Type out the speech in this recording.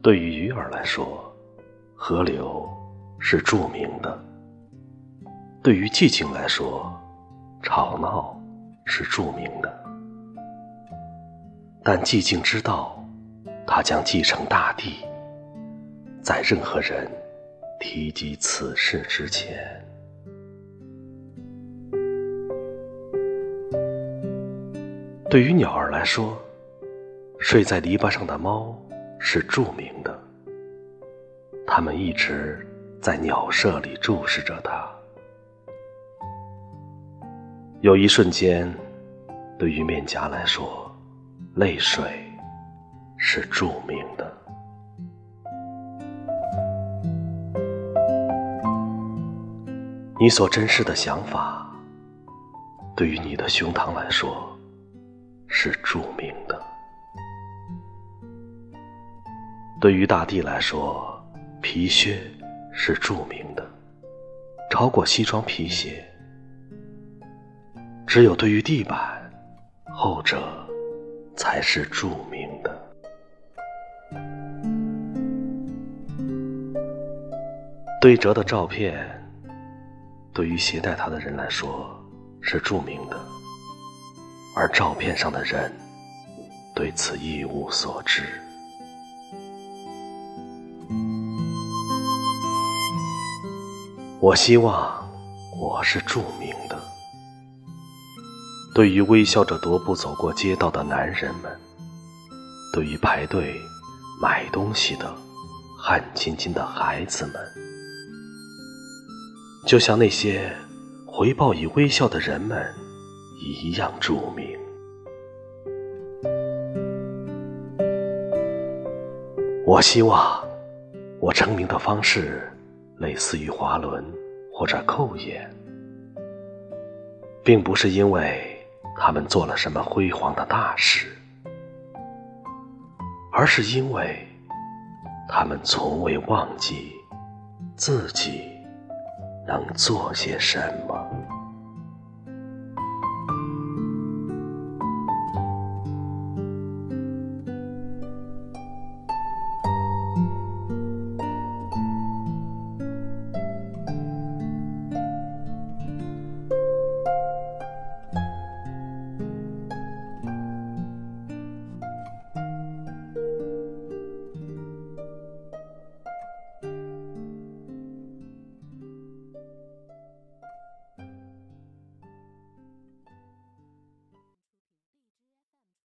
对于鱼儿来说，河流是著名的；对于寂静来说，吵闹是著名的。但寂静知道，它将继承大地，在任何人提及此事之前。对于鸟儿来说，睡在篱笆上的猫是著名的。他们一直在鸟舍里注视着它。有一瞬间，对于面颊来说，泪水是著名的。你所珍视的想法，对于你的胸膛来说，是著名的。对于大地来说，皮靴是著名的，超过西装皮鞋。只有对于地板，后者才是著名的。对折的照片，对于携带它的人来说是著名的，而照片上的人对此一无所知。我希望我是著名的。对于微笑着踱步走过街道的男人们，对于排队买东西的汗津津的孩子们，就像那些回报以微笑的人们一样著名。我希望我成名的方式。类似于滑轮或者扣眼，并不是因为他们做了什么辉煌的大事，而是因为他们从未忘记自己能做些什么。